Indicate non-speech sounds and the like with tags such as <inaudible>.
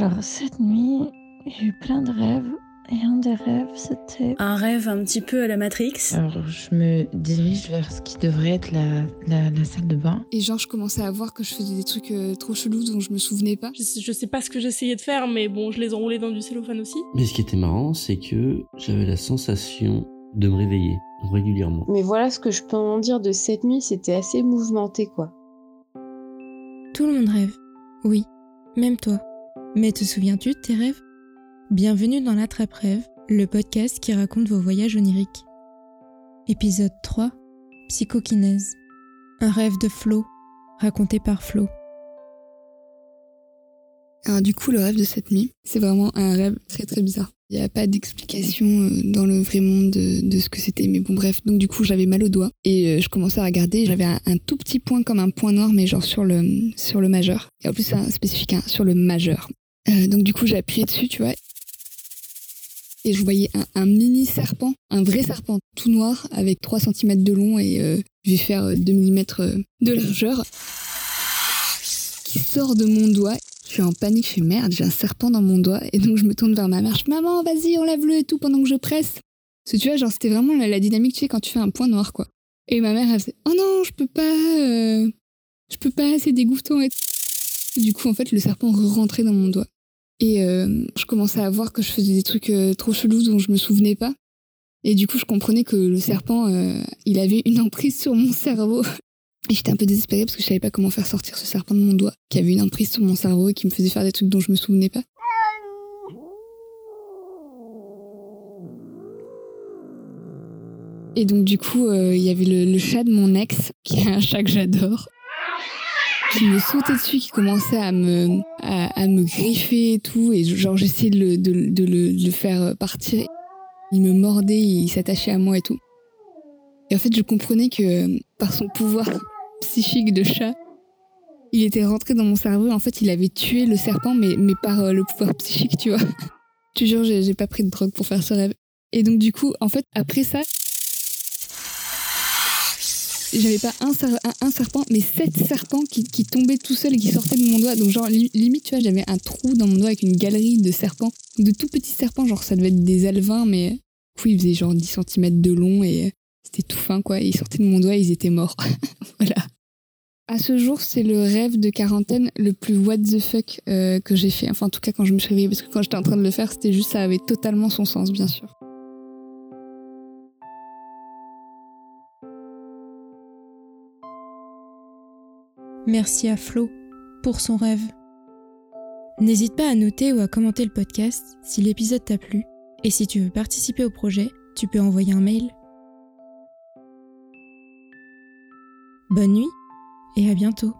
Alors, cette nuit, j'ai eu plein de rêves. Et un des rêves, c'était. Un rêve un petit peu à la Matrix. Alors, je me dirige vers ce qui devrait être la, la, la salle de bain. Et genre, je commençais à voir que je faisais des trucs euh, trop chelous dont je me souvenais pas. Je sais, je sais pas ce que j'essayais de faire, mais bon, je les enroulais dans du cellophane aussi. Mais ce qui était marrant, c'est que j'avais la sensation de me réveiller régulièrement. Mais voilà ce que je peux en dire de cette nuit, c'était assez mouvementé quoi. Tout le monde rêve. Oui, même toi. Mais te souviens-tu de tes rêves? Bienvenue dans l'Attrape-Rêve, le podcast qui raconte vos voyages oniriques. Épisode 3 Psychokinèse. Un rêve de Flo, raconté par Flo. Alors du coup, le rêve de cette nuit, c'est vraiment un rêve très très bizarre. Il n'y a pas d'explication euh, dans le vrai monde de, de ce que c'était, mais bon bref. Donc du coup, j'avais mal au doigt et euh, je commençais à regarder. J'avais un, un tout petit point comme un point noir, mais genre sur le sur le majeur. Et en plus, c'est un spécifique hein, sur le majeur. Euh, donc du coup, j'ai appuyé dessus, tu vois. Et je voyais un, mini serpent, un vrai serpent tout noir avec 3 cm de long et euh, je vais faire euh, 2 mm de largeur qui sort de mon doigt. Je suis en panique, je fais merde, j'ai un serpent dans mon doigt. Et donc je me tourne vers ma mère, je maman, vas-y, enlève-le et tout pendant que je presse. Parce tu vois, genre c'était vraiment la, la dynamique, tu sais, quand tu fais un point noir, quoi. Et ma mère, elle faisait, oh non, je peux pas, euh, je peux pas, c'est dégoûtant. Et Et du coup, en fait, le serpent rentrait dans mon doigt. Et euh, je commençais à voir que je faisais des trucs euh, trop chelous dont je me souvenais pas. Et du coup, je comprenais que le serpent, euh, il avait une emprise sur mon cerveau. Et j'étais un peu désespérée parce que je savais pas comment faire sortir ce serpent de mon doigt, qui avait une emprise sur mon cerveau et qui me faisait faire des trucs dont je me souvenais pas. Et donc du coup, euh, il y avait le, le chat de mon ex, qui est un chat que j'adore, qui me sautait dessus, qui commençait à me, à, me griffer et tout, et genre j'essayais de, le, de, le, faire partir. Il me mordait, il s'attachait à moi et tout. Et en fait, je comprenais que par son pouvoir <laughs> psychique de chat, il était rentré dans mon cerveau. En fait, il avait tué le serpent, mais, mais par euh, le pouvoir psychique, tu vois. <laughs> J'ai j'ai pas pris de drogue pour faire ce rêve. Et donc, du coup, en fait, après ça, j'avais pas un, ser- un, serpent, mais sept serpents qui, qui tombaient tout seuls et qui sortaient de mon doigt. Donc, genre, li- limite, tu vois, j'avais un trou dans mon doigt avec une galerie de serpents. De tout petits serpents, genre, ça devait être des alvins, mais coup, ils faisaient genre 10 cm de long et c'était tout fin, quoi. Et ils sortaient de mon doigt, ils étaient morts. <laughs> voilà. À ce jour, c'est le rêve de quarantaine le plus what the fuck euh, que j'ai fait. Enfin, en tout cas, quand je me suis réveillée, parce que quand j'étais en train de le faire, c'était juste, ça avait totalement son sens, bien sûr. Merci à Flo pour son rêve. N'hésite pas à noter ou à commenter le podcast si l'épisode t'a plu et si tu veux participer au projet, tu peux envoyer un mail. Bonne nuit et à bientôt.